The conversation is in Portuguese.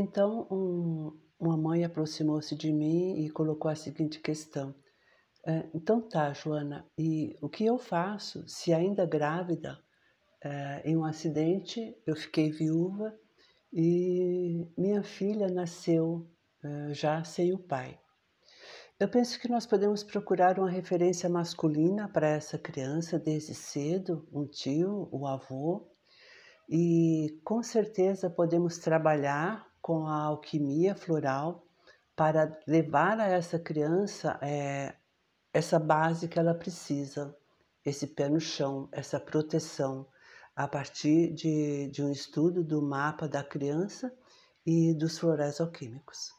Então, um uma mãe aproximou-se de mim e colocou a seguinte questão: "Eh, então tá, Joana, e o que eu faço se ainda grávida, eh, em um acidente eu fiquei viúva e minha filha nasceu, hã, já sem o pai?". Eu penso que nós podemos procurar uma referência masculina para essa criança desde cedo, um tio, o avô, e com certeza podemos trabalhar com a alquimia floral para levar a essa criança, eh, essa base que ela precisa, esse pé no chão, essa proteção, a partir de de um estudo do mapa da criança e dos florais alquímicos.